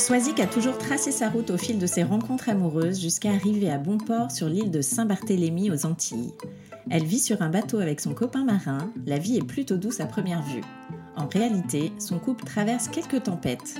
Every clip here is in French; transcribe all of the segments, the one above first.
Swazik a toujours tracé sa route au fil de ses rencontres amoureuses jusqu'à arriver à bon port sur l'île de Saint-Barthélemy aux Antilles. Elle vit sur un bateau avec son copain marin, la vie est plutôt douce à première vue. En réalité, son couple traverse quelques tempêtes.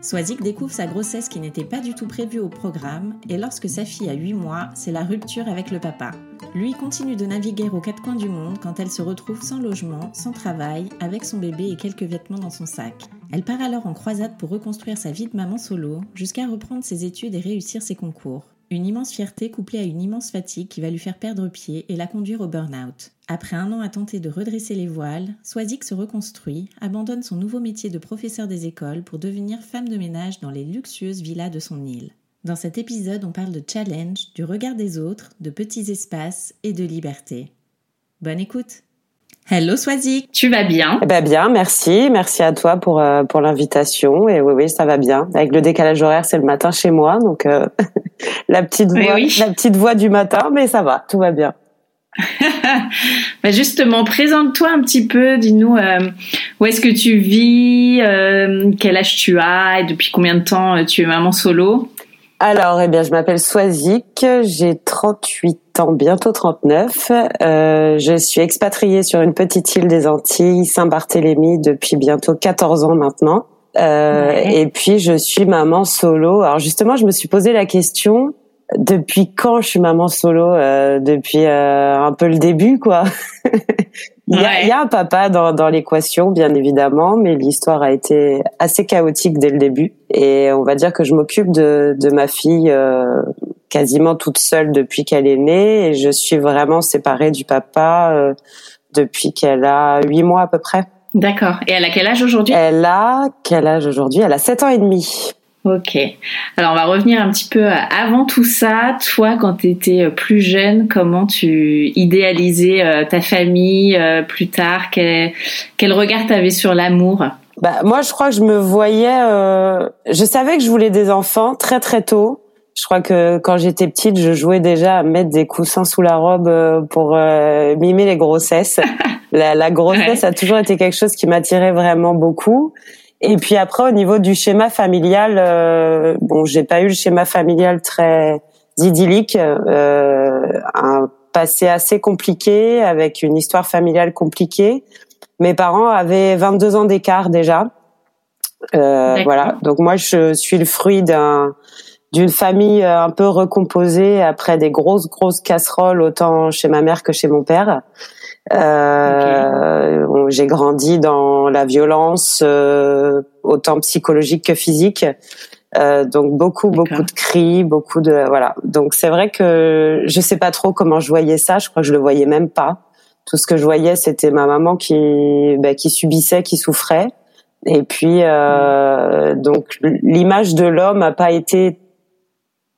Swazik découvre sa grossesse qui n'était pas du tout prévue au programme et lorsque sa fille a 8 mois, c'est la rupture avec le papa. Lui continue de naviguer aux quatre coins du monde quand elle se retrouve sans logement, sans travail, avec son bébé et quelques vêtements dans son sac. Elle part alors en croisade pour reconstruire sa vie de maman solo, jusqu'à reprendre ses études et réussir ses concours. Une immense fierté couplée à une immense fatigue qui va lui faire perdre pied et la conduire au burn-out. Après un an à tenter de redresser les voiles, Swazik se reconstruit, abandonne son nouveau métier de professeur des écoles pour devenir femme de ménage dans les luxueuses villas de son île. Dans cet épisode, on parle de challenge, du regard des autres, de petits espaces et de liberté. Bonne écoute Hello Swazik, tu vas bien? Eh ben Bien, merci. Merci à toi pour euh, pour l'invitation. Et oui, oui, ça va bien. Avec le décalage horaire, c'est le matin chez moi, donc euh, la petite voix, la petite voix du matin, mais ça va, tout va bien. bah justement, présente-toi un petit peu. Dis-nous euh, où est-ce que tu vis, quel âge tu as et depuis combien de temps tu es maman solo? Alors, eh bien, je m'appelle Swazik, j'ai 38 ans, bientôt 39. Euh, je suis expatriée sur une petite île des Antilles, Saint-Barthélemy, depuis bientôt 14 ans maintenant. Euh, Et puis, je suis maman solo. Alors, justement, je me suis posé la question, depuis quand je suis maman solo? Euh, Depuis euh, un peu le début, quoi. Il y, a, il y, a, un papa dans, dans l'équation, bien évidemment, mais l'histoire a été assez chaotique dès le début. Et on va dire que je m'occupe de, de ma fille euh, quasiment toute seule depuis qu'elle est née. Et je suis vraiment séparée du papa euh, depuis qu'elle a huit mois à peu près. D'accord. Et elle a quel âge aujourd'hui? Elle a quel âge aujourd'hui? Elle a sept ans et demi. Ok. Alors on va revenir un petit peu avant tout ça. Toi, quand tu étais euh, plus jeune, comment tu idéalisais euh, ta famille euh, plus tard? Quel, quel regard tu avais sur l'amour? Bah, Moi, je crois que je me voyais... je savais que je voulais des enfants très très tôt. Je crois que quand j'étais petite, je jouais déjà à mettre des coussins sous la robe pour mimer les grossesses. la, la grossesse a toujours été quelque chose qui m'attirait vraiment beaucoup. Et puis après, au niveau du schéma familial, euh, bon, j'ai pas eu le schéma familial très idyllique, euh, un passé assez compliqué avec une histoire familiale compliquée. Mes parents avaient 22 ans d'écart déjà. Euh, voilà. Donc moi, je suis le fruit d'un d'une famille euh, un peu recomposée après des grosses grosses casseroles autant chez ma mère que chez mon père. Euh, j'ai grandi dans la violence, euh, autant psychologique que physique. Euh, donc beaucoup beaucoup de cris, beaucoup de voilà. Donc c'est vrai que je sais pas trop comment je voyais ça. Je crois que je le voyais même pas. Tout ce que je voyais, c'était ma maman qui bah, qui subissait, qui souffrait. Et puis euh, donc l'image de l'homme a pas été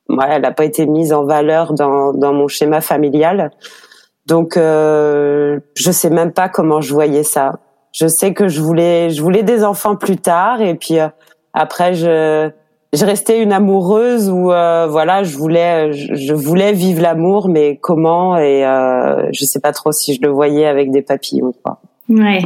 ouais, elle n'a pas été mise en valeur dans, dans mon schéma familial. Donc, euh, je sais même pas comment je voyais ça. Je sais que je voulais, je voulais des enfants plus tard, et puis euh, après, je, je restais une amoureuse où, euh, voilà, je voulais, je, voulais vivre l'amour, mais comment Et euh, je sais pas trop si je le voyais avec des papillons, quoi. Ouais.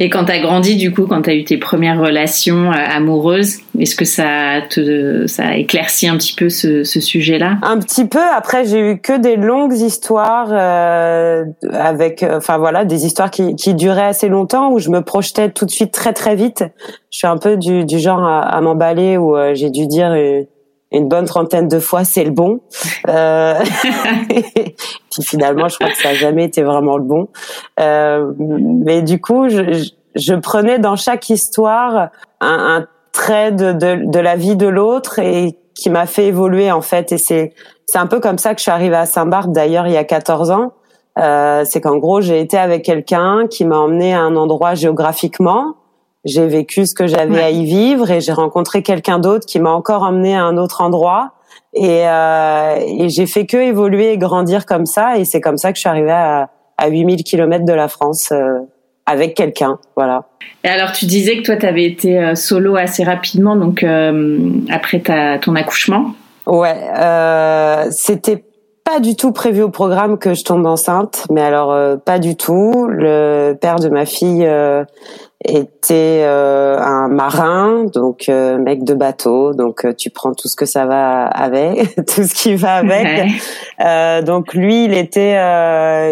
Et quand tu as grandi, du coup, quand tu as eu tes premières relations euh, amoureuses, est-ce que ça te ça a éclairci un petit peu ce, ce sujet-là? Un petit peu. Après, j'ai eu que des longues histoires euh, avec, euh, enfin voilà, des histoires qui, qui duraient assez longtemps où je me projetais tout de suite très très vite. Je suis un peu du, du genre à, à m'emballer où euh, j'ai dû dire une bonne trentaine de fois c'est le bon. Euh, puis finalement, je crois que ça a jamais été vraiment le bon. Euh, mais du coup, je, je, prenais dans chaque histoire un, un trait de, de, de, la vie de l'autre et qui m'a fait évoluer en fait. Et c'est c'est un peu comme ça que je suis arrivée à Saint-Barth d'ailleurs il y a 14 ans. Euh, c'est qu'en gros j'ai été avec quelqu'un qui m'a emmené à un endroit géographiquement j'ai vécu ce que j'avais à y vivre et j'ai rencontré quelqu'un d'autre qui m'a encore emmené à un autre endroit et, euh, et j'ai fait que évoluer et grandir comme ça et c'est comme ça que je suis arrivée à, à 8000 km de la France euh, avec quelqu'un, voilà. Et alors tu disais que toi tu avais été euh, solo assez rapidement donc euh, après ta, ton accouchement. Ouais, euh, c'était pas du tout prévu au programme que je tombe enceinte, mais alors pas du tout. Le père de ma fille était euh, un marin, donc euh, mec de bateau, donc euh, tu prends tout ce que ça va avec, tout ce qui va avec. donc lui, il était,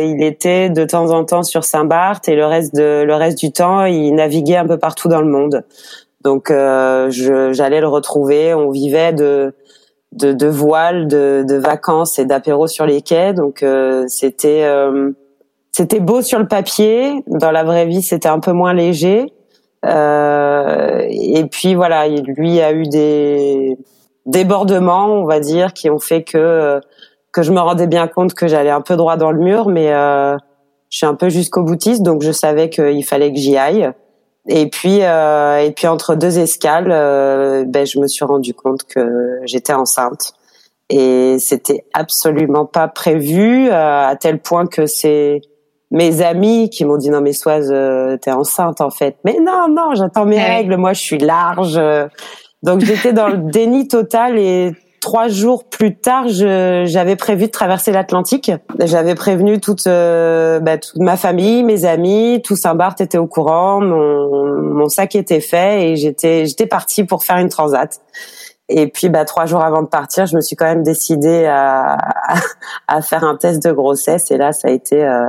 il était de temps en temps sur Saint-Barth et le reste de le reste du temps, il naviguait un peu partout dans le monde. Donc j'allais le retrouver, on vivait de de, de voiles, de, de vacances et d'apéros sur les quais, donc c'était c'était beau sur le papier. Dans la vraie vie, c'était un peu moins léger. Euh, et puis voilà, lui a eu des débordements, on va dire, qui ont fait que que je me rendais bien compte que j'allais un peu droit dans le mur, mais euh, je suis un peu jusqu'au boutiste, donc je savais qu'il fallait que j'y aille. Et puis euh, et puis entre deux escales, euh, ben je me suis rendu compte que j'étais enceinte. Et c'était absolument pas prévu euh, à tel point que c'est mes amis qui m'ont dit non mais Soise euh, t'es enceinte en fait mais non non j'attends mes règles. Moi je suis large. Donc j'étais dans le déni total et trois jours plus tard j'avais prévu de traverser l'Atlantique j'avais prévenu toute euh, bah, toute ma famille mes amis tout Saint-Barth était au courant mon, mon sac était fait et j'étais j'étais partie pour faire une transat et puis, bah, trois jours avant de partir, je me suis quand même décidée à, à, faire un test de grossesse. Et là, ça a été, euh,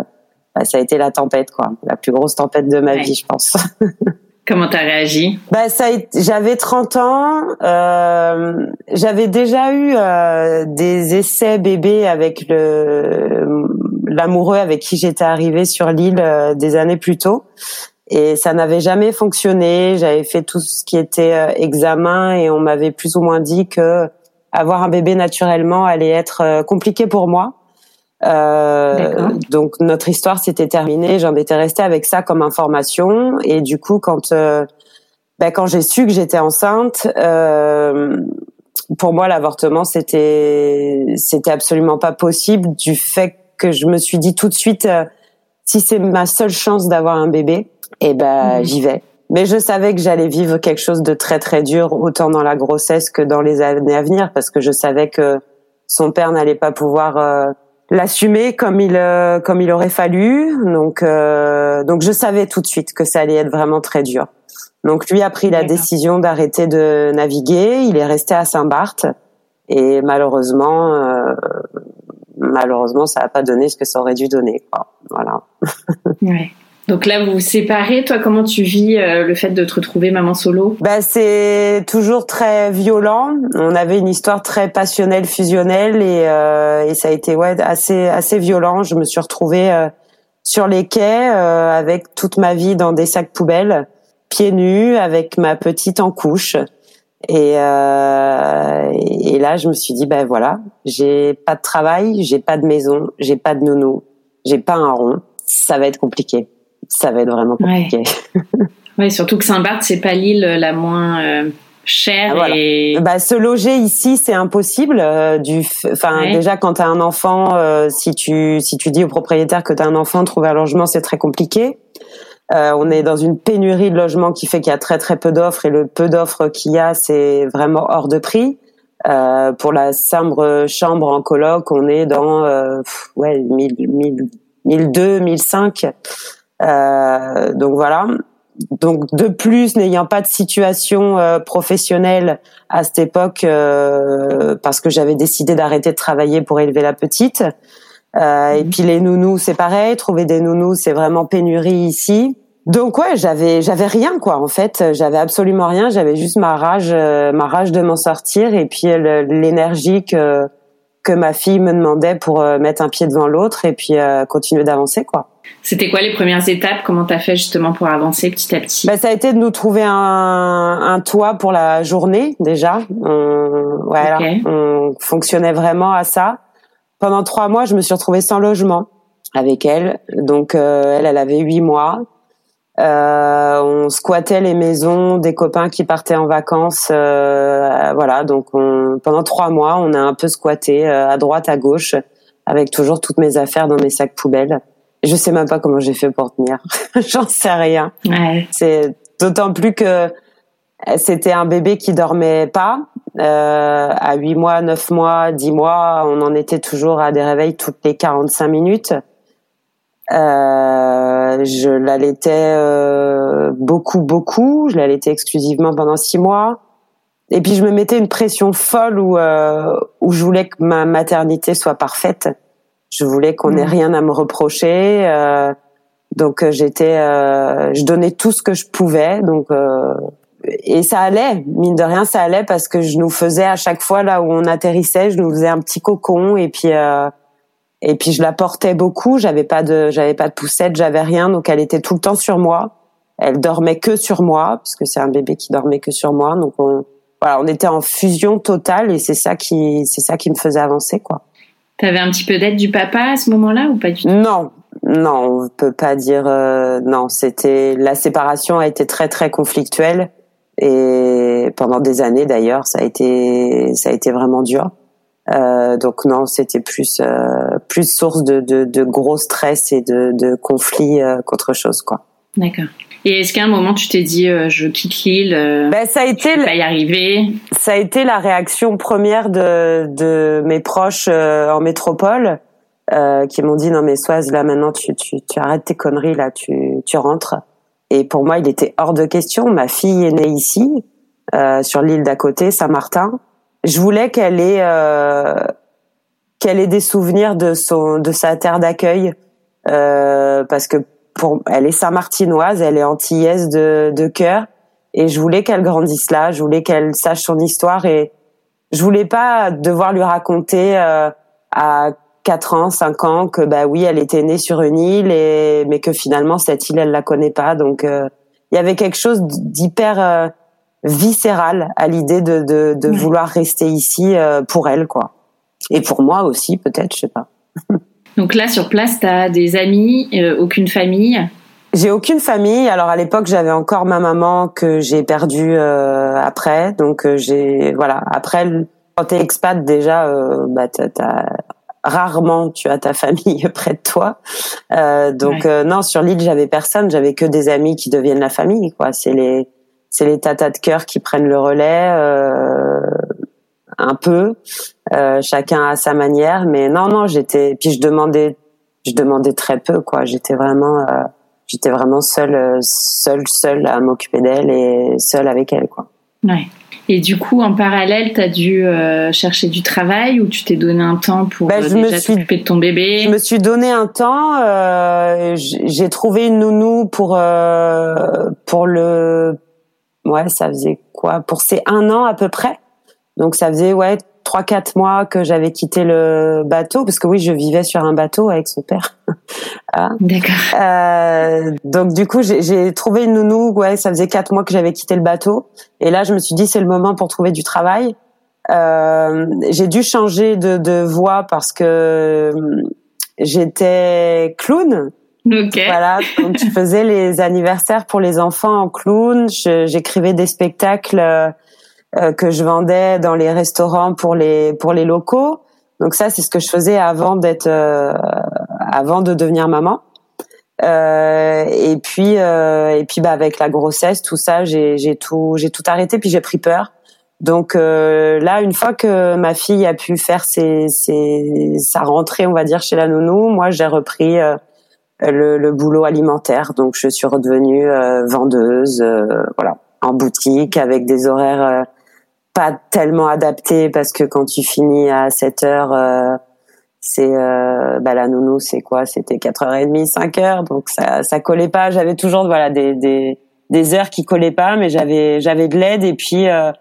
bah, ça a été la tempête, quoi, la plus grosse tempête de ma vie, je pense. Comment t'as réagi? Bah ça, j'avais 30 ans, euh, j'avais déjà eu euh, des essais bébés avec le l'amoureux avec qui j'étais arrivée sur l'île euh, des années plus tôt, et ça n'avait jamais fonctionné. J'avais fait tout ce qui était euh, examen et on m'avait plus ou moins dit que avoir un bébé naturellement allait être euh, compliqué pour moi. Euh, donc notre histoire s'était terminée. J'en étais restée avec ça comme information. Et du coup, quand euh, ben, quand j'ai su que j'étais enceinte, euh, pour moi l'avortement c'était c'était absolument pas possible du fait que je me suis dit tout de suite euh, si c'est ma seule chance d'avoir un bébé, et eh ben mhm. j'y vais. Mais je savais que j'allais vivre quelque chose de très très dur, autant dans la grossesse que dans les années à venir, parce que je savais que son père n'allait pas pouvoir euh, l'assumer comme il euh, comme il aurait fallu. Donc euh, donc je savais tout de suite que ça allait être vraiment très dur. Donc lui a pris la décision d'arrêter de naviguer. Il est resté à Saint-Barth et malheureusement euh, malheureusement ça n'a pas donné ce que ça aurait dû donner. Quoi. Voilà. Ouais. Donc là, vous vous séparez. Toi, comment tu vis euh, le fait de te retrouver maman solo? Bah, c'est toujours très violent. On avait une histoire très passionnelle, fusionnelle, et, euh, et ça a été ouais assez assez violent. Je me suis retrouvée euh, sur les quais avec toute ma vie dans des sacs poubelles, pieds nus, avec ma petite en couche. Et, euh, et là, je me suis dit, ben voilà, j'ai pas de travail, j'ai pas de maison, j'ai pas de nounou, j'ai pas un rond. Ça va être compliqué ça va être vraiment compliqué. Ouais, surtout que Saint-Barth, c'est pas l'île la moins euh, cher et bah, se loger ici c'est impossible euh, du enfin déjà quand tu as un enfant euh, si tu si tu dis au propriétaire que tu as un enfant trouver un logement c'est très compliqué. Euh, on est dans une pénurie de logements qui fait qu'il y a très très peu d'offres et le peu d'offres qu'il y a c'est vraiment hors de prix. Pour la simple chambre en coloc on est dans ouais 1000 1000 1002 1005 donc voilà donc de plus, n'ayant pas de situation euh, professionnelle à cette époque, euh, parce que j'avais décidé d'arrêter de travailler pour élever la petite. Euh, et mhm. puis les nounous, c'est pareil. Trouver des nounous, c'est vraiment pénurie ici. Donc ouais, j'avais j'avais rien quoi. En fait, j'avais absolument rien. J'avais juste ma rage, ma rage de m'en sortir et puis l'énergie que que ma fille me demandait pour mettre un pied devant l'autre et puis continuer d'avancer quoi. C'était quoi les premières étapes? Comment t'as fait justement pour avancer petit à petit? Bah, Ça a été de nous trouver un, un toit pour la journée déjà. On, voilà, on fonctionnait vraiment à ça. Pendant trois mois, je me suis retrouvée sans logement avec elle. Donc euh, elle, elle avait huit mois. Euh, on squattait les maisons des copains qui partaient en vacances. Euh, voilà, donc on, pendant trois mois, on a un peu squatté euh, à droite, à gauche, avec toujours toutes mes affaires dans mes sacs poubelles. Je sais même pas comment j'ai fait pour tenir. J'en sais rien. Ouais. C'est d'autant plus que c'était un bébé qui dormait pas. Euh, à 8 mois, 9 mois, 10 mois, on en était toujours à des réveils toutes les 45 minutes. Euh, je l'allaitais euh, beaucoup, beaucoup. Je l'allaitais exclusivement pendant 6 mois. Et puis je me mettais une pression folle où, euh, où je voulais que ma maternité soit parfaite. Je voulais qu'on ait mm. rien à me reprocher. Euh, donc euh, j'étais, euh, je donnais tout ce que je pouvais. Donc et ça allait, mine de rien, ça allait parce que je nous faisais à chaque fois là où on atterrissait, je nous faisais un petit cocon et puis et puis je la portais beaucoup. J'avais pas de, j'avais pas de poussette, j'avais rien, donc elle était tout le temps sur moi. Elle dormait que sur moi parce que c'est un bébé qui dormait que sur moi. Donc on, voilà, on était en fusion totale et c'est ça qui, c'est ça qui me faisait avancer quoi. T'avais un petit peu d'aide du papa à ce moment-là ou pas du tout? Non, non, on peut pas dire euh, non. C'était la séparation a été très très conflictuelle et pendant des années d'ailleurs, ça a été ça a été vraiment dur. Euh, donc non, c'était plus euh, plus source de, de, de, gros stress et de, de conflits euh, qu'autre chose quoi. D'accord. Et est-ce qu'à un moment tu t'es dit euh, je quitte l'île ben, ça a été je vais y arriver? Ça a été la réaction première de, de mes proches euh, en métropole euh, qui m'ont dit non mais Soise là maintenant tu, tu, tu arrêtes tes conneries là tu, tu rentres. Et pour moi il était hors de question. Ma fille est née ici sur l'île d'à côté Saint-Martin. Je voulais qu'elle ait qu'elle ait des souvenirs de son de sa terre d'accueil parce que elle est saint-martinoise, elle est antillaise de, de cœur, et je voulais qu'elle grandisse là, je voulais qu'elle sache son histoire, et je voulais pas devoir lui raconter euh, à 4 ans, 5 ans que bah oui, elle était née sur une île, et mais que finalement cette île, elle la connaît pas. Donc euh, il y avait quelque chose d'hyper euh, viscéral à l'idée de, de, de vouloir rester ici pour elle, quoi. Et pour moi aussi, peut-être, je sais pas. Donc là, sur place, tu as des amis, euh, aucune famille? J'ai aucune famille. Alors à l'époque, j'avais encore ma maman que j'ai perdue euh, après. Donc euh, j'ai voilà. Après, quand t'es expat déjà, euh, bah t'as, rarement tu as ta famille près de toi. donc non, sur l'île, j'avais personne. J'avais que des amis qui deviennent la famille. Quoi. C'est les c'est les tatas de cœur qui prennent le relais un peu. Euh, chacun à sa manière, mais non, non, j'étais. Puis je demandais, je demandais très peu, quoi. J'étais vraiment, euh, j'étais vraiment seule, seule, seule à m'occuper d'elle et seule avec elle, quoi. Ouais. Et du coup, en parallèle, tu as dû euh, chercher du travail ou tu t'es donné un temps pour bah, je déjà t'occuper de ton bébé? Je me suis donné un temps. j'ai trouvé une nounou pour pour le. Ouais, ça faisait quoi? Pour ces un an à peu près. Donc ça faisait ouais trois quatre mois que j'avais quitté le bateau parce que oui je vivais sur un bateau avec son père. ah. D'accord. Euh, donc du coup j'ai trouvé une nounou ouais ça faisait quatre mois que j'avais quitté le bateau et là je me suis dit c'est le moment pour trouver du travail. Euh, j'ai dû changer de, de voie parce que hum, j'étais clown. Okay. Voilà, donc je faisais les anniversaires pour les enfants en clown, j'écrivais des spectacles que je vendais dans les restaurants pour les pour les locaux. Donc ça, c'est ce que je faisais avant d'être, avant de devenir maman. Euh, et puis euh, et puis bah avec la grossesse, tout ça, j'ai j'ai tout j'ai tout arrêté puis j'ai pris peur. Donc euh, là, une fois que ma fille a pu faire ses, ses, sa rentrée, on va dire chez la nounou, moi j'ai repris euh, le, le, boulot alimentaire. Donc je suis redevenue euh, vendeuse, voilà, en boutique avec des horaires pas tellement adaptés parce que quand tu finis à 7 heures c'est euh, bah la nounou c'est quoi? C'était 4h30 5h donc ça ça collait pas. J'avais toujours voilà des des des heures qui collaient pas mais j'avais j'avais de l'aide. Et puis euh,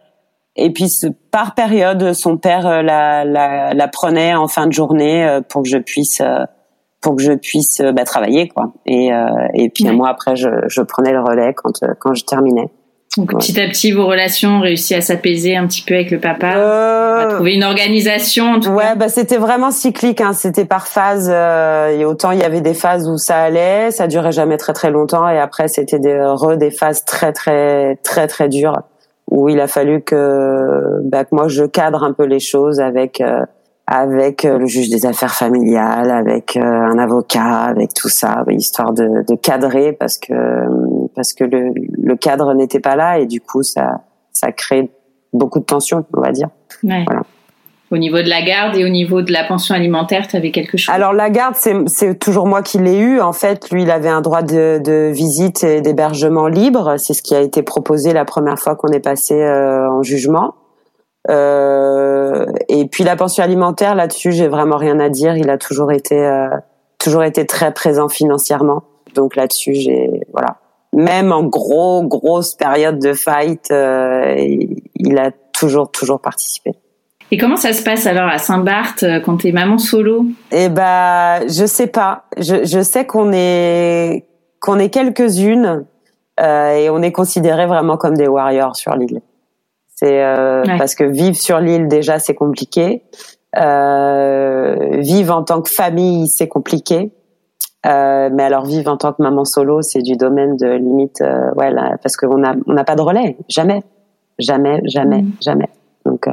et puis par période son père euh, la, la la prenait en fin de journée euh, pour que je puisse pour que je puisse bah, travailler quoi et et puis moi après je je prenais le relais quand quand je terminais donc petit à petit, vos relations ont réussi à s'apaiser un petit peu avec le papa, euh... à trouver une organisation. En tout ouais, bah c'était vraiment cyclique. Hein. C'était par phase. Euh, et autant il y avait des phases où ça allait, ça durait jamais très très longtemps, et après c'était des re des phases très très très très dures où il a fallu que, bah, que moi je cadre un peu les choses avec. Euh, avec euh, le juge des affaires familiales, avec euh, un avocat, avec tout ça, histoire de, de cadrer parce que parce que le, le cadre n'était pas là et du coup ça ça crée beaucoup de tension, on va dire. Ouais. Voilà. Au niveau de la garde et au niveau de la pension alimentaire, tu avais quelque chose? Alors la garde, c'est toujours moi qui l'ai eu. En fait, lui, il avait un droit de, de visite et d'hébergement libre. C'est ce qui a été proposé la première fois qu'on est passé euh, en jugement. Euh, et puis la pension alimentaire là-dessus, j'ai vraiment rien à dire. Il a toujours été euh, toujours été très présent financièrement. Donc là-dessus, j'ai voilà. Même en gros grosse période de fight, euh, il a toujours toujours participé. Et comment ça se passe alors à Saint-Barth euh, quand t'es maman solo? Eh ben, je sais pas. Je, je sais qu'on est qu'on est quelques-unes euh, et on est considérés vraiment comme des warriors sur l'île. C'est euh, parce que vivre sur l'île déjà c'est compliqué. Euh, vivre en tant que famille c'est compliqué. Euh, mais alors vivre en tant que maman solo c'est du domaine de limite euh, ouais là, parce qu'on a on n'a pas de relais. Jamais. Jamais jamais mm. jamais. Donc euh,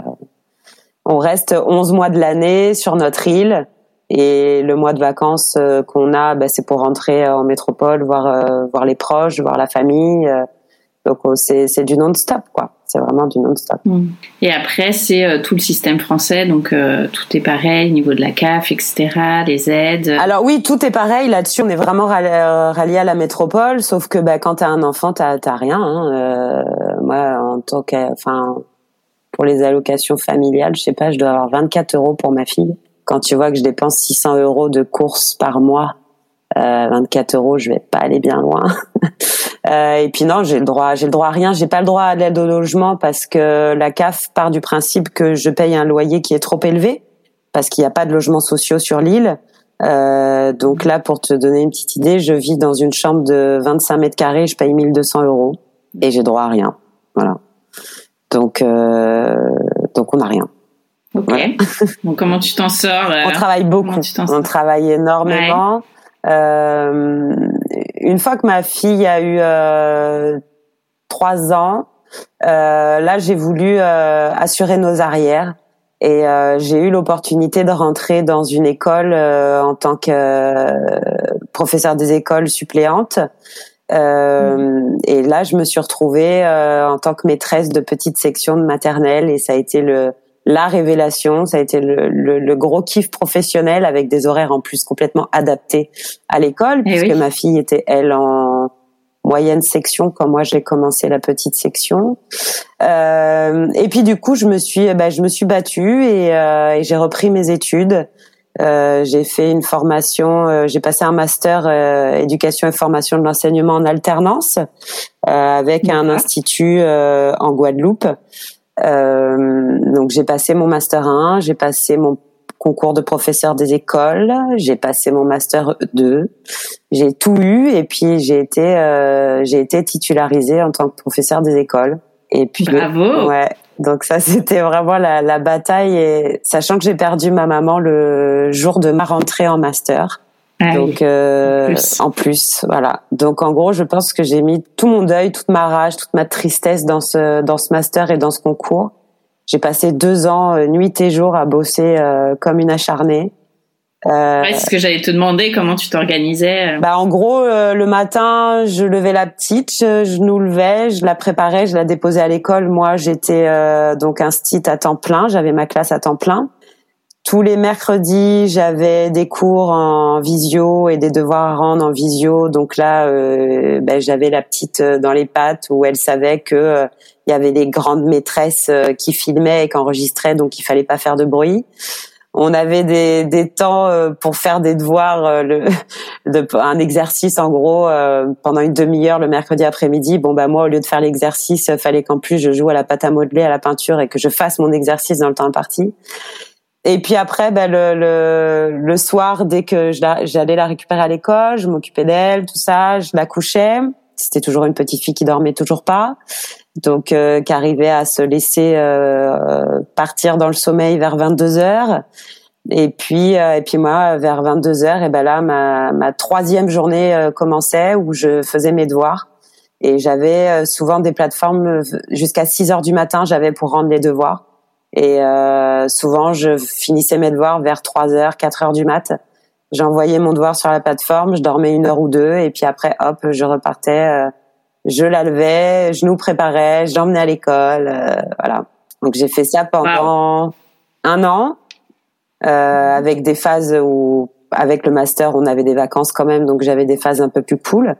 on reste 11 mois de l'année sur notre île. Et le mois de vacances euh, qu'on a bah, c'est pour rentrer en métropole voir voir les proches voir la famille. Donc c'est c'est du non-stop quoi c'est vraiment du non-stop. Mm. Et après, c'est euh, tout le système français, donc euh, tout est pareil, au niveau de la CAF, etc., les aides. Alors oui, tout est pareil. Là-dessus, on est vraiment euh, rallié à la métropole, sauf que bah, quand t'as un enfant, t'as t'as rien. Hein. moi, en tant que, enfin, pour les allocations familiales, je sais pas, je dois avoir 24 euros pour ma fille. Quand tu vois que je dépense 600 euros de courses par mois, 24 euros, je vais pas aller bien loin. Euh, et puis non, j'ai le droit, j'ai le droit à rien. J'ai pas le droit à l'aide au logement parce que la CAF part du principe que je paye un loyer qui est trop élevé parce qu'il n'y a pas de logements sociaux sur l'île. Euh, donc là, pour te donner une petite idée, je vis dans une chambre de 25 mètres carrés, je paye 1200 euros et j'ai droit à rien. Voilà. Donc, euh, donc on n'a rien. Ok. donc comment tu t'en sors On travaille beaucoup. On travaille énormément. Euh, une fois que ma fille a eu euh, trois ans, euh, là j'ai voulu euh, assurer nos arrières et j'ai eu l'opportunité de rentrer dans une école en tant que professeur des écoles suppléante. Euh, et là, je me suis retrouvée en tant que maîtresse de petite section de maternelle et ça a été le la révélation. Ça a été le, le, le, gros kiff professionnel avec des horaires en plus complètement adaptés à l'école, eh puisque ma fille était elle en moyenne section quand moi j'ai commencé la petite section. Euh, et puis du coup, je me suis, bah, je me suis battue et, euh, et j'ai repris mes études. Euh, j'ai fait une formation, euh, j'ai passé un master euh, éducation et formation de l'enseignement en alternance avec un institut en Guadeloupe. Euh, donc j'ai passé mon master 1, j'ai passé mon concours de professeur des écoles, j'ai passé mon master 2, j'ai tout eu et puis j'ai été euh, j'ai été titularisée en tant que professeur des écoles. Et puis bravo. Ouais. Donc ça c'était vraiment la, la bataille et sachant que j'ai perdu ma maman le jour de ma rentrée en master. Ah Donc euh, en, plus. voilà. Donc en gros, je pense que j'ai mis tout mon deuil, toute ma rage, toute ma tristesse dans ce dans ce master et dans ce concours. J'ai passé deux ans, euh, nuit et jour, à bosser euh, comme une acharnée. Euh, ouais, c'est ce que j'allais te demander, comment tu t'organisais. Euh. Bah en gros, le matin, je levais la petite, je, nous levais, je la préparais, je la déposais à l'école. Moi, j'étais donc un stit à temps plein, j'avais ma classe à temps plein. Tous les mercredis, j'avais des cours en visio et des devoirs à rendre en visio. Donc là, euh, ben, j'avais la petite euh, dans les pattes où elle savait que euh, il y avait des grandes maîtresses qui filmaient et qui enregistraient, donc il fallait pas faire de bruit. On avait des, des temps pour faire des devoirs, un exercice en gros pendant une demi-heure le mercredi après-midi. Bon bah moi au lieu de faire l'exercice, fallait qu'en plus je joue à la pâte à modeler, à la peinture et que je fasse mon exercice dans le temps imparti. Et puis après, ben, le, le, le soir, dès que j'allais la récupérer à l'école, je m'occupais d'elle, tout ça, je la couchais. C'était toujours une petite fille qui dormait toujours pas, donc euh, qui arrivait à se laisser euh, partir dans le sommeil vers 22 heures. Et puis, euh, et puis moi, vers 22 heures, et ben là, ma, ma troisième journée euh, commençait où je faisais mes devoirs. Et j'avais souvent des plateformes jusqu'à 6 heures du matin, j'avais pour rendre les devoirs. Et euh, souvent, je finissais mes devoirs vers 3 heures, 4 heures du mat. J'envoyais mon devoir sur la plateforme, je dormais une heure ou deux, et puis après, hop, je repartais. Euh, je la levais, je nous préparais, je l'emmenais à l'école, euh, voilà. Donc j'ai fait ça pendant un an, euh, avec des phases où, avec le master, on avait des vacances quand même, donc j'avais des phases un peu plus cool.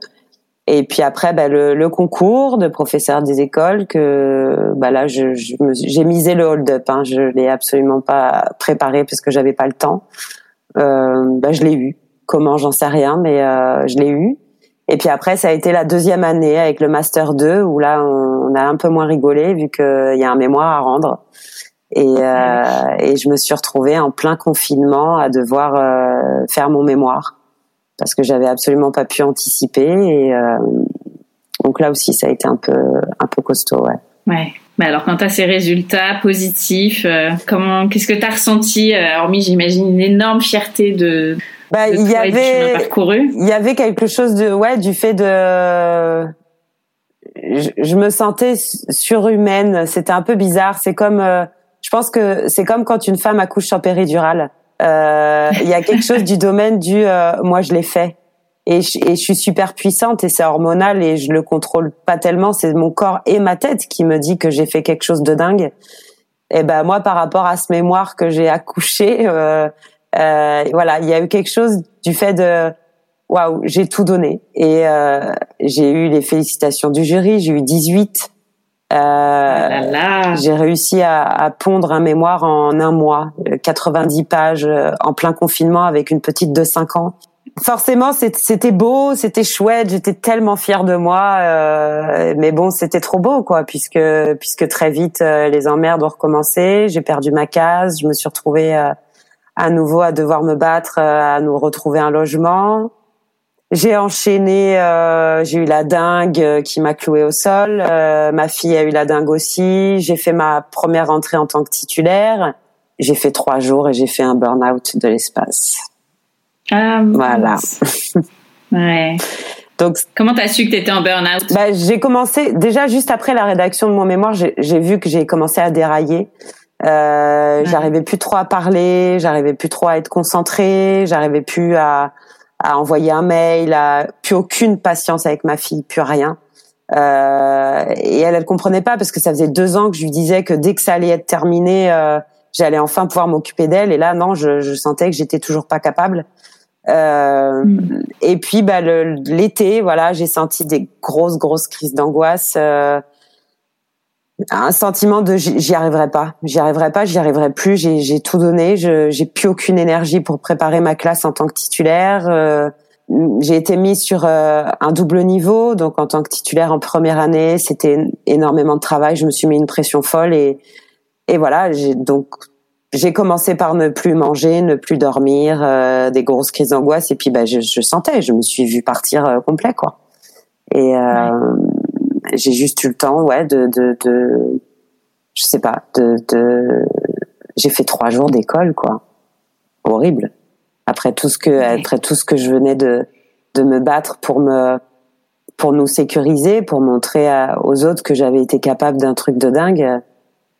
Et puis après, bah, le, le, concours de professeur des écoles que bah là, je, j'ai misé le hold-up. Hein, je l'ai absolument pas préparé parce que j'avais pas le temps. Euh, bah, je l'ai eu. Comment, j'en sais rien, mais euh, je l'ai eu. Et puis après, ça a été la deuxième année avec le master 2 où là, on, a un peu moins rigolé vu qu'il y a un mémoire à rendre. Et, euh, et je me suis retrouvée en plein confinement à devoir euh, faire mon mémoire parce que j'avais absolument pas pu anticiper et euh, donc là aussi ça a été un peu un peu costaud ouais. Ouais. Mais alors quand tu as ces résultats positifs, euh, comment qu'est-ce que tu as ressenti euh, hormis j'imagine une énorme fierté de bah, il y avait il y avait quelque chose de ouais du fait de je, je me sentais surhumaine, c'était un peu bizarre, c'est comme je pense que c'est comme quand une femme accouche en péridurale. Euh, il y a quelque chose du domaine du euh, moi je l'ai fait et je, suis super puissante et c'est hormonal et je le contrôle pas tellement. C'est mon corps et ma tête qui me dit que j'ai fait quelque chose de dingue. Et ben moi par rapport à ce mémoire que j'ai accouché, euh, euh, voilà, il y a eu quelque chose du fait de waouh, j'ai tout donné et euh, j'ai eu les félicitations du jury. J'ai eu 18 euh, j'ai réussi à, à, pondre un mémoire en un mois, 90 pages euh, en plein confinement avec une petite de 5 ans. Forcément, c'était beau, c'était chouette, j'étais tellement fière de moi, euh, mais bon, c'était trop beau, quoi, puisque puisque très vite euh, les emmerdes ont recommencé, j'ai perdu ma case, je me suis retrouvée à nouveau à devoir me battre, à nous retrouver un logement. J'ai enchaîné, euh, j'ai eu la dingue euh, qui m'a cloué au sol. Euh, ma fille a eu la dingue aussi. J'ai fait ma première entrée en tant que titulaire. J'ai fait trois jours et j'ai fait un burn-out de l'espace. Ah, voilà. ouais. Donc, comment t'as su que t'étais en burn-out? Bah, j'ai commencé déjà juste après la rédaction de mon mémoire. J'ai vu que j'ai commencé à dérailler. Euh, J'arrivais plus trop à parler, j'arrivais plus trop à être concentrée, j'arrivais plus à à envoyer un mail, à plus aucune patience avec ma fille, plus rien. Euh, et elle, elle comprenait pas parce que ça faisait deux ans que je lui disais que dès que ça allait être terminé, euh, j'allais enfin pouvoir m'occuper d'elle. Et là, non, je, je sentais que j'étais toujours pas capable. Euh, mm. Et puis, bah, l'été, voilà, j'ai senti des grosses, grosses crises d'angoisse. Euh, un sentiment de j'y arriverai pas, j'y arriverai pas, j'y arriverai plus. J'ai tout donné, j'ai plus aucune énergie pour préparer ma classe en tant que titulaire. Euh, j'ai été mise sur euh, un double niveau, donc en tant que titulaire en première année, c'était énormément de travail. Je me suis mis une pression folle et et voilà. Donc j'ai commencé par ne plus manger, ne plus dormir, euh, des grosses crises d'angoisse et puis bah je, je, sentais, je me suis vue partir complet quoi. Et j'ai juste eu le temps, ouais, de, de, de je sais pas, de, de j'ai fait trois jours d'école, quoi. Horrible. après tout ce que après tout ce que je venais de de me battre pour me pour nous sécuriser, pour montrer aux autres que j'avais été capable d'un truc de dingue,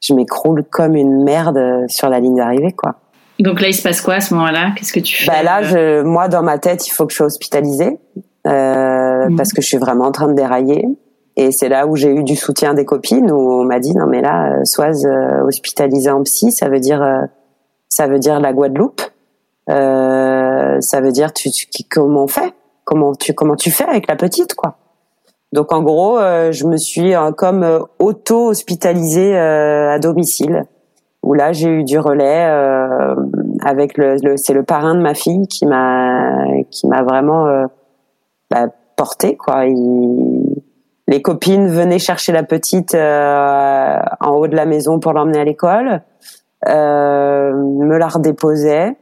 je m'écroule comme une merde sur la ligne d'arrivée, quoi. Donc là, il se passe quoi à ce moment-là? Qu'est-ce que tu fais? Bah là, je, moi, dans ma tête, il faut que je sois hospitalisée euh, mhm. parce que je suis vraiment en train de dérailler. Et c'est là où j'ai eu du soutien des copines où on m'a dit non mais là, euh, sois euh, hospitalisée en psy, ça veut dire euh, ça veut dire la Guadeloupe, ça veut dire tu, comment on fait, comment tu comment tu fais avec la petite quoi? Donc en gros, je me suis comme euh, auto-hospitalisée à domicile, où là j'ai eu du relais avec le, le c'est le parrain de ma fille qui m'a qui m'a vraiment bah, porté quoi. Les copines venaient chercher la petite en haut de la maison pour l'emmener à l'école, me la redéposaient.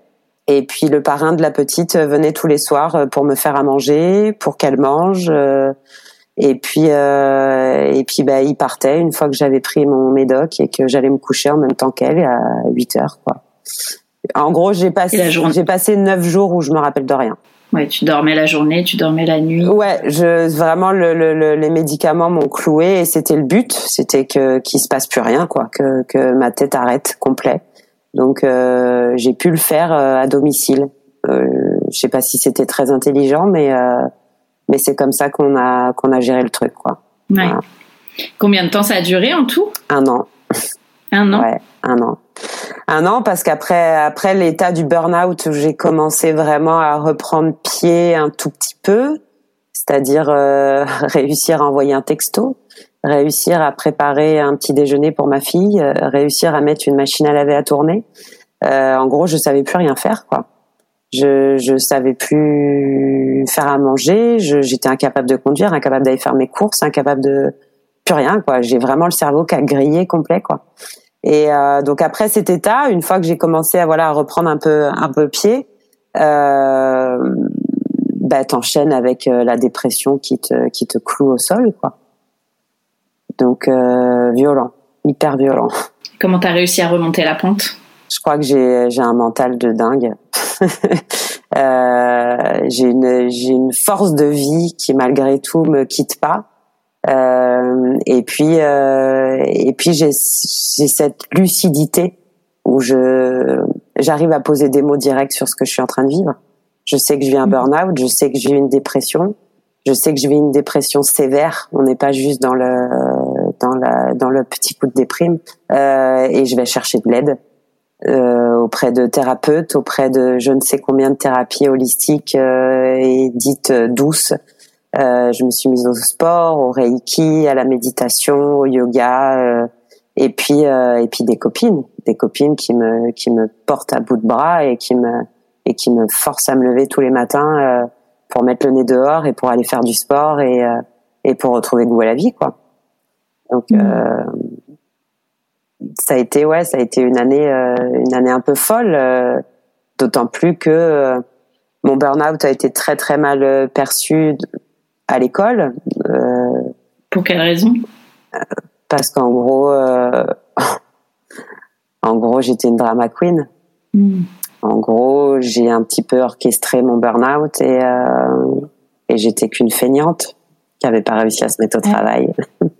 Et puis le parrain de la petite venait tous les soirs pour me faire à manger, pour qu'elle mange. Et puis euh, et puis bah il partait une fois que j'avais pris mon médoc et que j'allais me coucher en même temps qu'elle à 8 heures quoi. En gros, j'ai passé j'ai passé 9 jours où je me rappelle de rien. Ouais, tu dormais la journée, tu dormais la nuit. Ouais, je vraiment le, le, les médicaments m'ont cloué et c'était le but, c'était que qu'il se passe plus rien quoi, que que ma tête arrête complet. Donc euh, j'ai pu le faire euh, à domicile. Euh, je sais pas si c'était très intelligent, mais euh, mais c'est comme ça qu'on a qu'on a géré le truc quoi. Ouais. Combien de temps ça a duré en tout? Un an. Un an? Ouais, un an. Un an parce qu'après après l'état du burn-out, j'ai commencé vraiment à reprendre pied un tout petit peu, c'est-à-dire euh, réussir à envoyer un texto, réussir à préparer un petit déjeuner pour ma fille, euh, réussir à mettre une machine à laver à tourner. Euh, en gros, je savais plus rien faire quoi. Je je savais plus faire à manger, j'étais incapable de conduire, incapable d'aller faire mes courses, incapable de plus rien quoi. J'ai vraiment le cerveau qui a grillé complet quoi. Et euh, donc après cet état, une fois que j'ai commencé à voilà à reprendre un peu un peu pied, euh, bah t'enchaînes avec euh, la dépression qui te qui te cloue au sol quoi. Donc euh, violent, hyper violent. Comment t'as réussi à remonter la pente? Je crois que j'ai j'ai un mental de dingue. euh, j'ai une j'ai une force de vie qui malgré tout me quitte pas. Euh, et puis euh, et puis j'ai j'ai cette lucidité où je j'arrive à poser des mots directs sur ce que je suis en train de vivre. Je sais que je vis un mmh. burn-out, je sais que j'ai une dépression, je sais que je vis une dépression sévère. On n'est pas juste dans le dans la dans le petit coup de déprime. Euh, et je vais chercher de l'aide euh, auprès de thérapeutes, auprès de je ne sais combien de thérapies holistiques euh, et dites douces. Euh, je me suis mise au sport, au reiki, à la méditation, au yoga, euh, et puis et puis des copines, des copines qui me qui me portent à bout de bras et qui me et qui me forcent à me lever tous les matins pour mettre le nez dehors et pour aller faire du sport et et pour retrouver goût à la vie quoi. Donc mmh ça a été ouais, ça a été une année euh, une année un peu folle, euh, d'autant plus que euh, mon burn-out a été très très mal perçu à l'école. Pour quelle raison? Parce qu'en gros, en gros, j'étais une drama queen. Hmm. En gros, j'ai un petit peu orchestré mon burn-out et et j'étais qu'une feignante qui avait pas réussi à se mettre au travail.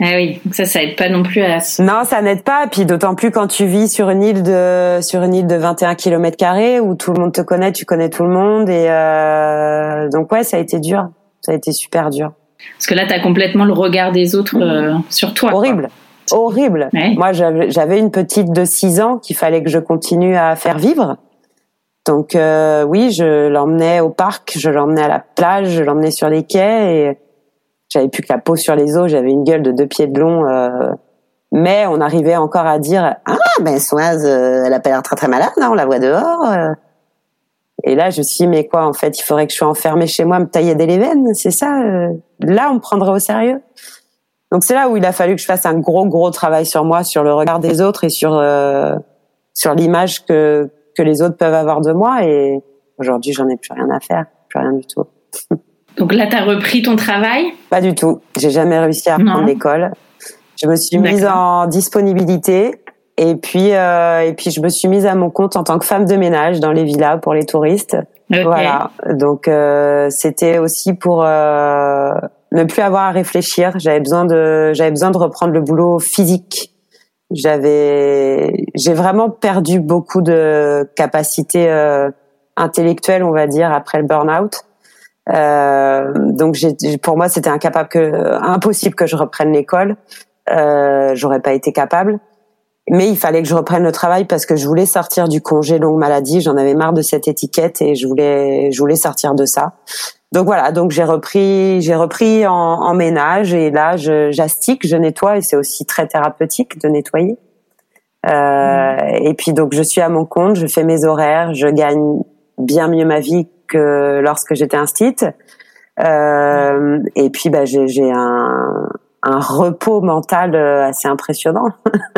Ah oui, donc ça, ça aide pas non plus à. Non, ça n'aide pas. Puis d'autant plus quand tu vis sur une île de sur une île de 21 km carrés où tout le monde te connaît, tu connais tout le monde et euh... donc ouais, ça a été dur. Ça a été super dur. Parce que là, tu as complètement le regard des autres euh, sur toi. Horrible. Horrible. Moi, j'avais une petite de 6 ans qu'il fallait que je continue à faire vivre. Donc euh, oui, je l'emmenais au parc, je l'emmenais à la plage, je l'emmenais sur les quais et j'avais plus que la peau sur les os, j'avais une gueule de deux pieds de long. Euh, mais on arrivait encore à dire ah ben Soise, euh, elle a pas l'air très très malade, non, on la voit dehors. Euh. Et là, je me suis dit, mais quoi, en fait, il faudrait que je sois enfermée chez moi, me tailler des veines, c'est ça Là, on me prendrait au sérieux? Donc c'est là où il a fallu que je fasse un gros gros travail sur moi, sur le regard des autres et sur sur l'image que que les autres peuvent avoir de moi. Et aujourd'hui, j'en ai plus rien à faire, plus rien du tout. Donc là, tu as repris ton travail? Pas du tout. J'ai jamais réussi à reprendre l'école. Je me suis mise en disponibilité Et puis, euh, et puis, je me suis mise à mon compte en tant que femme de ménage dans les villas pour les touristes. Voilà. Donc, euh, c'était aussi pour euh, ne plus avoir à réfléchir. J'avais besoin de, j'avais besoin de reprendre le boulot physique. J'avais, j'ai vraiment perdu beaucoup de capacités euh, intellectuelles, on va dire, après le burn-out. Euh, donc, j'ai, pour moi, c'était incapable que, impossible que je reprenne l'école. Euh, j'aurais pas été capable mais il fallait que je reprenne le travail parce que je voulais sortir du congé longue maladie. J'en avais marre de cette étiquette et je voulais, je voulais sortir de ça. Donc voilà, donc j'ai repris, j'ai repris en, en, ménage et là, j'astique, je, nettoie et c'est aussi très thérapeutique de nettoyer. Euh, mmh. Et puis donc je suis à mon compte, je fais mes horaires, je gagne bien mieux ma vie que lorsque j'étais instite. Euh, et puis bah, j'ai un, un repos mental euh, assez impressionnant.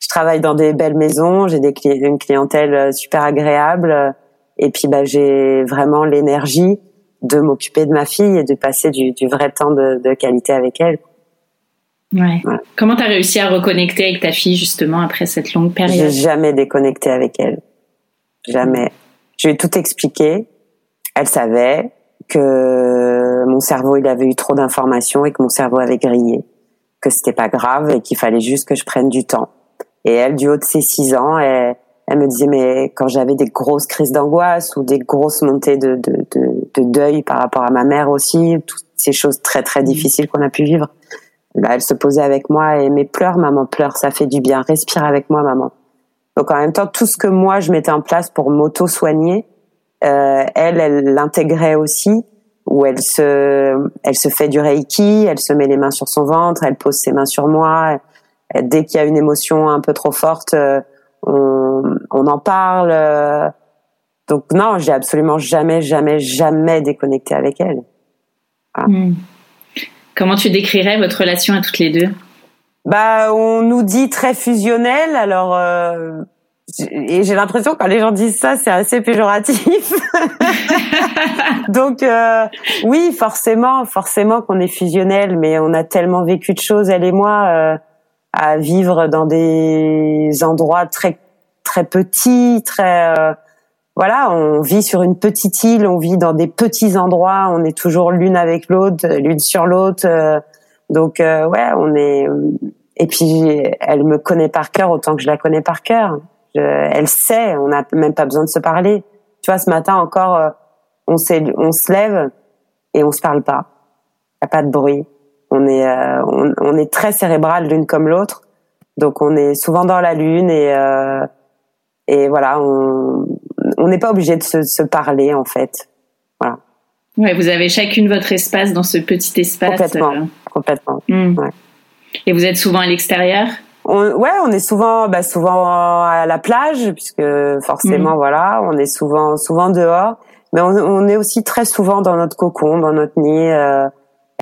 je travaille dans des belles maisons, j'ai des une clientèle euh, super agréable et puis bah j'ai vraiment l'énergie de m'occuper de ma fille et de passer du, du vrai temps de, de, qualité avec elle. Ouais. Comment tu as réussi à reconnecter avec ta fille justement après cette longue période? J'ai jamais déconnecté avec elle. Jamais. Je lui ai tout expliqué. Elle savait que mon cerveau il avait eu trop d'informations et que mon cerveau avait grillé, que c'était pas grave et qu'il fallait juste que je prenne du temps. Et elle, du haut de ses six ans, elle, elle me disait mais quand j'avais des grosses crises d'angoisse ou des grosses montées de, de, de, de, deuil par rapport à ma mère aussi, toutes ces choses très très difficiles qu'on a pu vivre, bah, elle se posait avec moi et mes pleurs, maman pleure, ça fait du bien, respire avec moi maman. Donc en même temps, tout ce que moi je mettais en place pour m'auto-soigner, euh, elle, elle l'intégrait aussi, où elle se, elle se fait du reiki, elle se met les mains sur son ventre, elle pose ses mains sur moi. Dès qu'il y a une émotion un peu trop forte, euh, on, on en parle. Donc non, j'ai absolument jamais, jamais, jamais déconnecté avec elle. Hmm. Comment tu décrirais votre relation à toutes les deux? Bah, on nous dit très fusionnel. Alors, euh, et j'ai l'impression quand les gens disent ça, c'est assez péjoratif. Donc euh, oui, forcément, forcément qu'on est fusionnel, mais on a tellement vécu de choses, elle et moi, euh, à vivre dans des endroits très très petits, très euh, voilà, on vit sur une petite île, on vit dans des petits endroits, on est toujours l'une avec l'autre, l'une sur l'autre. Euh, donc ouais, on est. Et puis elle me connaît par cœur autant que je la connais par cœur elle sait, on n'a même pas besoin de se parler. Tu vois, ce matin encore, euh, on, on se lève et on se parle pas. Il a pas de bruit. On est, euh, on, est très cérébral l'une comme l'autre. Donc on est souvent dans la lune et euh, et voilà, on n'est pas obligé de se, se, parler en fait. Voilà. Ouais, vous avez chacune votre espace dans ce petit espace. Complètement, Hmm. Ouais. Et vous êtes souvent à l'extérieur? On, ouais, on est souvent, bah, souvent à la plage, puisque forcément, mm. voilà, on est souvent, souvent dehors. Mais on, on, est aussi très souvent dans notre cocon, dans notre nid. Euh,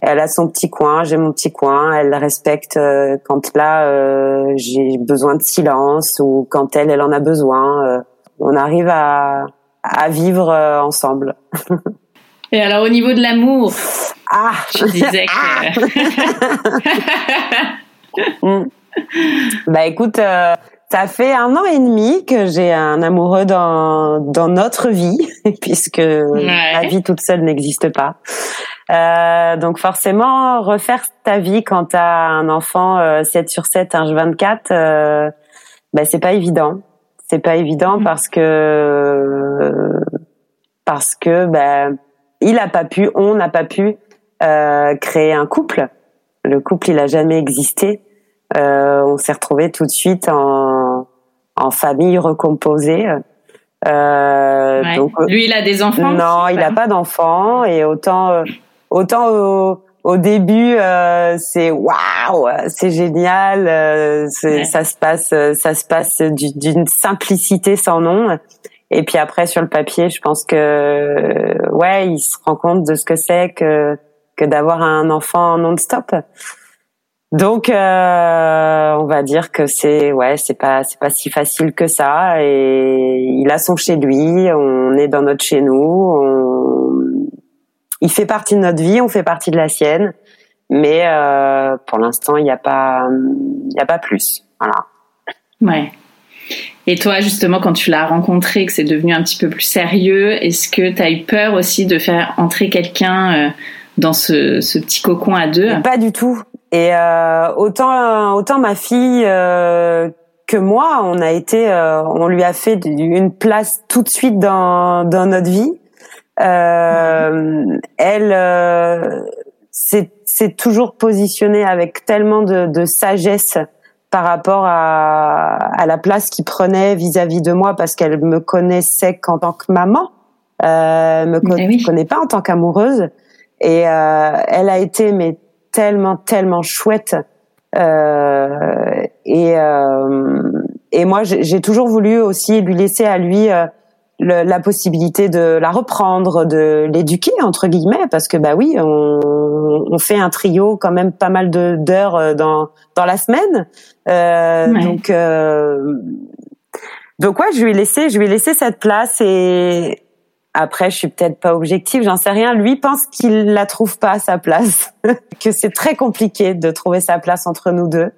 elle a son petit coin, j'ai mon petit coin. Elle respecte euh, quand là euh, j'ai besoin de silence ou quand elle, elle en a besoin. Euh, on arrive à, à vivre ensemble. Et alors au niveau de l'amour, ah, je disais que. Mm. Bah écoute, euh, ça fait un an et demi que j'ai un amoureux dans dans notre vie, puisque la vie toute seule n'existe pas. Euh, donc forcément, refaire ta vie quand t'as un enfant 7 euh, sur 7, un 24, euh, bah c'est pas évident. C'est pas évident mm. parce que parce que bah, il a pas pu, on n'a pas pu euh, créer un couple. Le couple, il a jamais existé. Euh, on s'est retrouvé tout de suite en, en famille recomposée. Euh, donc, Lui, il a des enfants Non, il n'a pas d'enfants. Et autant, euh, autant au, au début, euh, c'est waouh, c'est génial. Euh, Ça se passe, ça se passe d'une simplicité sans nom. Et puis après, sur le papier, je pense que ouais, il se rend compte de ce que c'est que que d'avoir un enfant non-stop. Donc, euh, on va dire que c'est ouais, c'est pas c'est pas si facile que ça. Et il a son chez lui, on est dans notre chez nous. Il fait partie de notre vie, on fait partie de la sienne. Mais euh, pour l'instant, il n'y a pas il y a pas plus. Voilà. Ouais. Et toi, justement, quand tu l'as rencontré, que c'est devenu un petit peu plus sérieux, est-ce que tu as eu peur aussi de faire entrer quelqu'un euh, dans ce, ce, petit cocon à deux? Pas du tout. Et euh, autant autant ma fille euh, que moi, on a été, euh, on lui a fait une place tout de suite dans dans notre vie. Euh, elle euh, s'est toujours positionnée avec tellement de, de sagesse par rapport à, à la place qu'il prenait vis-à-vis de moi parce qu'elle me connaissait qu'en tant que maman, euh, me eh connaît pas en tant qu'amoureuse. Et euh, elle a été mais tellement tellement chouette. Euh, et euh, et moi j'ai toujours voulu aussi lui laisser à lui euh, la possibilité de la reprendre, de l'éduquer entre guillemets, parce que bah oui, on, on fait un trio quand même pas mal de d'heures euh, dans dans la semaine, euh, donc euh, donc ouais, je lui ai laissé, je lui ai laissé cette place et après je suis peut-être pas objective, j'en sais rien. Lui pense qu'il la trouve pas à sa place, que c'est très compliqué de trouver sa place entre nous deux.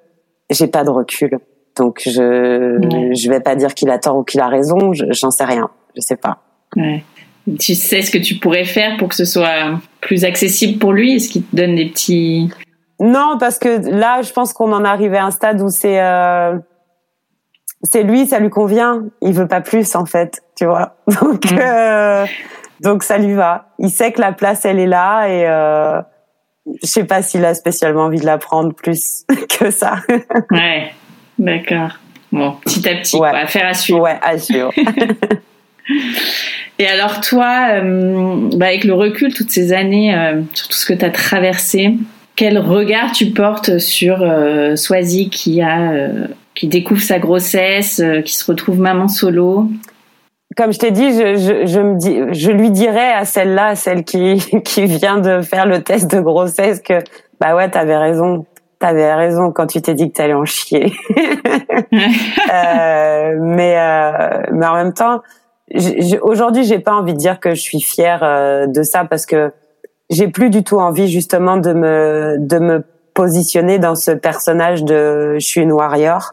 J'ai pas de recul. Donc je je vais pas dire qu'il a tort ou qu'il a raison, j'en sais rien je sais pas. Ouais. Tu sais ce que tu pourrais faire pour que ce soit plus accessible pour lui? Est-ce qu'il te donne des petits Non, parce que là, je pense qu'on en est arrivé à un stade où c'est euh, c'est lui, ça lui convient. Il veut pas plus en fait, tu vois. Donc mm. euh, donc ça lui va. Il sait que la place elle est là et euh, je sais pas s'il a spécialement envie de la prendre plus que ça. ouais, d'accord. Bon, petit à petit, ouais. quoi, affaire à suivre. Ouais, à suivre. Et alors toi, euh, bah avec le recul, toutes ces années, euh, sur tout ce que tu as traversé, quel regard tu portes sur euh, Swazi qui a qui découvre sa grossesse, qui se retrouve maman solo? Comme je t'ai dit, je, je, me dis, je lui dirais à celle-là, celle qui, qui vient de faire le test de grossesse, que bah ouais, t'avais raison, t'avais raison quand tu t'es dit que t'allais en chier. euh, mais mais en même temps, aujourd'hui, j'ai pas envie de dire que je suis fière euh, de ça parce que j'ai plus du tout envie justement de me de me positionner dans ce personnage de je suis une warrior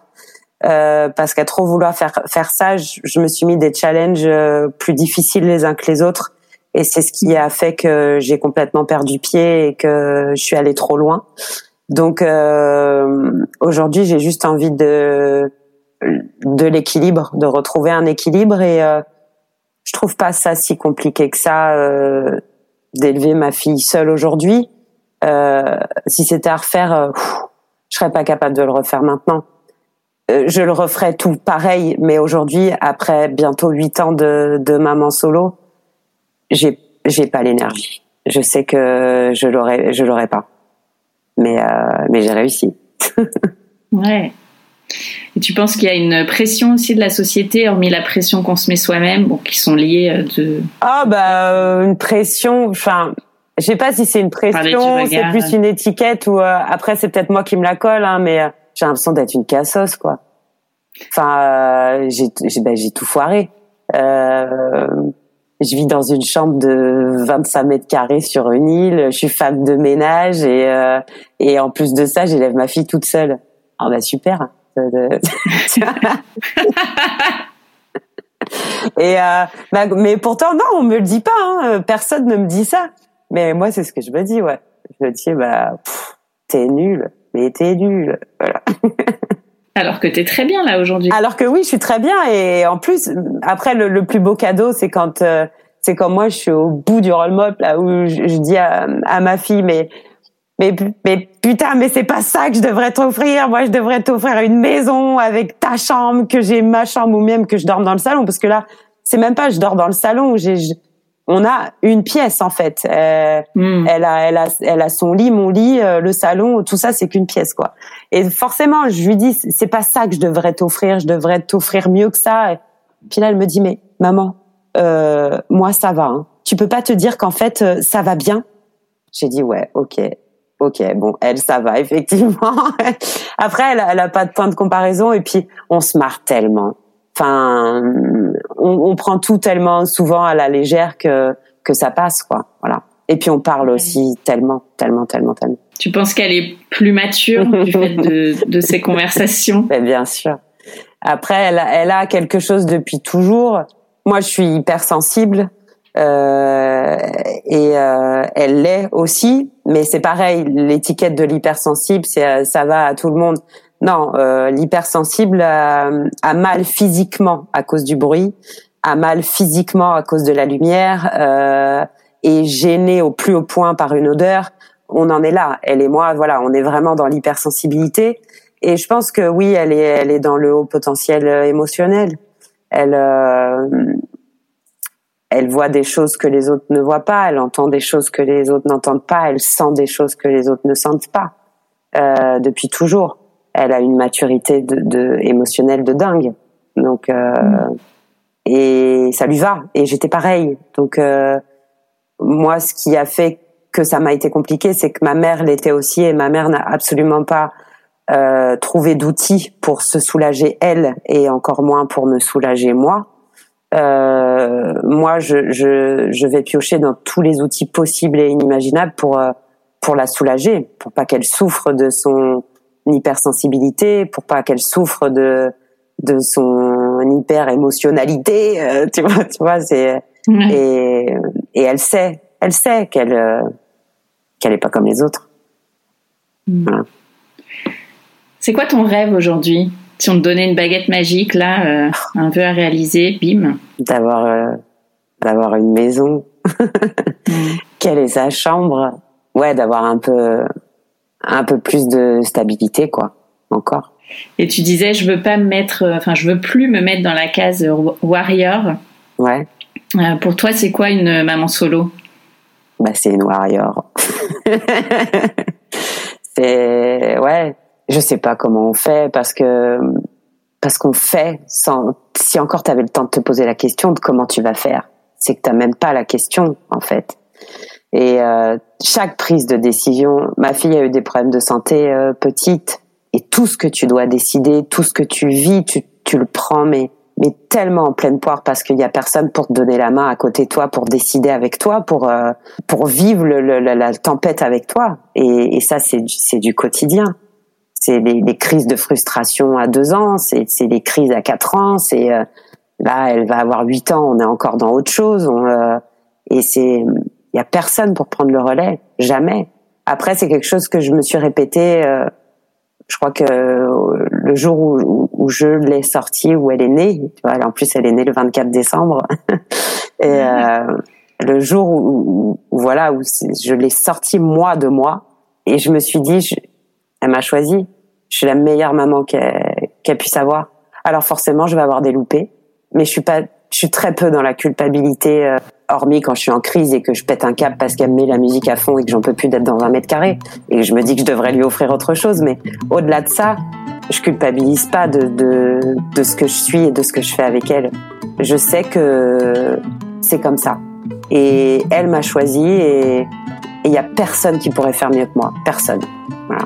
euh, parce qu'à trop vouloir faire faire ça, je, me suis mis des challenges euh, plus difficiles les uns que les autres et c'est ce qui a fait que j'ai complètement perdu pied et que je suis allée trop loin. Donc euh, aujourd'hui, j'ai juste envie de de l'équilibre, de retrouver un équilibre et euh, je trouve pas ça si compliqué que ça euh, d'élever ma fille seule aujourd'hui. Euh, si c'était à refaire, euh, je serais pas capable de le refaire maintenant. Euh, je le referais tout pareil, mais aujourd'hui, après bientôt huit ans de, de maman solo, j'ai j'ai pas l'énergie. Je sais que je l'aurais je l'aurais pas, mais euh, mais j'ai réussi. ouais. Et tu penses qu'il y a une pression aussi de la société, hormis la pression qu'on se met soi-même, bon, qui sont liées euh, de... Ah bah euh, une pression, enfin, je sais pas si c'est une pression, c'est plus une étiquette ou euh, après c'est peut-être moi qui me la colle, hein, mais j'ai l'impression d'être une cassos quoi. Enfin, j'ai ben, j'ai tout foiré. je vis dans une chambre de 25 mètres carrés sur une île. Je suis femme de ménage et et en plus de ça, j'élève ma fille toute seule. Ah bah super. Et euh, bah, mais pourtant non, on me le dit pas. Hein. Personne ne me dit ça. Mais moi, c'est ce que je me dis. Ouais, je me dis bah t'es nul, mais t'es nul. Voilà. Alors que t'es très bien là aujourd'hui. Alors que oui, je suis très bien. Et en plus, après le, le plus beau cadeau, c'est quand euh, c'est quand moi je suis au bout du roll mop là où je, je dis à, à ma fille mais mais, mais putain, mais c'est pas ça que je devrais t'offrir. Moi, je devrais t'offrir une maison avec ta chambre, que j'ai ma chambre ou même que je dorme dans le salon. Parce que là, c'est même pas je dors dans le salon. J'ai, on a une pièce en fait. Euh, hmm. Elle a, elle a, elle a son lit, mon lit, euh, le salon, tout ça, c'est qu'une pièce quoi. Et forcément, je lui dis, c'est pas ça que je devrais t'offrir. Je devrais t'offrir mieux que ça. Et puis là, elle me dit, mais maman, euh, moi ça va. Hein. Tu peux pas te dire qu'en fait euh, ça va bien? J'ai dit ouais, ok. Ok, bon, elle, ça va, effectivement. Après, elle, elle a pas de point de comparaison et puis on se marre tellement. Enfin, on, on, prend tout tellement souvent à la légère que que ça passe, quoi. Voilà. Et puis on parle aussi tellement, tellement, tellement, tellement. Tu penses qu'elle est plus mature du fait de, de ces conversations? Ben, Bien sûr. Après, elle a, elle a quelque chose depuis toujours. Moi, je suis hypersensible euh, et euh, elle l'est aussi. Mais c'est pareil, l'étiquette de l'hypersensible, c'est ça va à tout le monde. Non, euh, l'hypersensible a, a, mal physiquement à cause du bruit, a mal physiquement à cause de la lumière, euh, est gêné au plus haut point par une odeur. On en est là. Elle et moi, voilà, on est vraiment dans l'hypersensibilité. Et je pense que oui, elle est, elle est dans le haut potentiel euh, émotionnel. Elle, euh, elle voit des choses que les autres ne voient pas. Elle entend des choses que les autres n'entendent pas. Elle sent des choses que les autres ne sentent pas. Euh, depuis toujours, elle a une maturité de, de émotionnelle de dingue. Donc, euh, et ça lui va. Et j'étais pareil. Donc, euh, moi, ce qui a fait que ça m'a été compliqué, c'est que ma mère l'était aussi, et ma mère n'a absolument pas euh, trouvé d'outils pour se soulager elle, et encore moins pour me soulager moi. Euh, moi, je, je, je, vais piocher dans tous les outils possibles et inimaginables pour euh, pour la soulager, pour pas qu'elle souffre de son hypersensibilité, pour pas qu'elle souffre de de son hyper émotionnalité, euh, tu vois, tu vois, c'est et et elle sait, elle sait qu'elle euh, qu'elle est pas comme les autres. Mm. Voilà. C'est quoi ton rêve aujourd'hui? Si on te donnait une baguette magique là, euh, un vœu à réaliser, bim. D'avoir euh, d'avoir une maison. mm. Quelle est sa chambre? Ouais, d'avoir un peu un peu plus de stabilité quoi, encore. Et tu disais je veux pas me mettre enfin je veux plus me mettre dans la case warrior. Ouais. Euh, pour toi, c'est quoi une maman solo? Bah, c'est une warrior. c'est ouais, je sais pas comment on fait parce que parce qu'on fait sans si encore tu avais le temps de te poser la question de comment tu vas faire, c'est que t'as même pas la question en fait. Et euh, chaque prise de décision, ma fille a eu des problèmes de santé euh, petite et tout ce que tu dois décider, tout ce que tu vis, tu tu le prends mais mais tellement en pleine poire parce qu'il y a personne pour te donner la main à côté de toi, pour décider avec toi, pour euh, pour vivre le, le, la, tempête avec toi. Et, et ça, c'est c'est du quotidien. C'est les, les, crises de frustration à deux ans, c'est c'est les crises à quatre ans. C'est euh, là, elle va avoir huit ans, on est encore dans autre chose. On, euh, et c'est il y a personne pour prendre le relais, jamais. Après, c'est quelque chose que je me suis répété euh, je crois que le jour où, où je l'ai sortie, où elle est née, tu vois, en plus elle est née le 24 décembre, et euh, le jour où, où, voilà où je l'ai sortie moi de moi, et je me suis dit, je, elle m'a choisi, je suis la meilleure maman qu'elle qu puisse avoir. Alors forcément, je vais avoir des loupés, mais je suis pas, je suis très peu dans la culpabilité. Euh, hormis quand je suis en crise et que je pète un câble parce qu'elle me met la musique à fond et que j'en peux plus d'être dans un mètre carré et je me dis que je devrais lui offrir autre chose. Mais au-delà de ça, je culpabilise pas de, de, de ce que je suis et de ce que je fais avec elle. Je sais que c'est comme ça. Et elle m'a choisi et il y a personne qui pourrait faire mieux que moi. Personne. Voilà.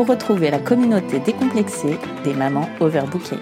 pour retrouver la communauté décomplexée des mamans overbookées.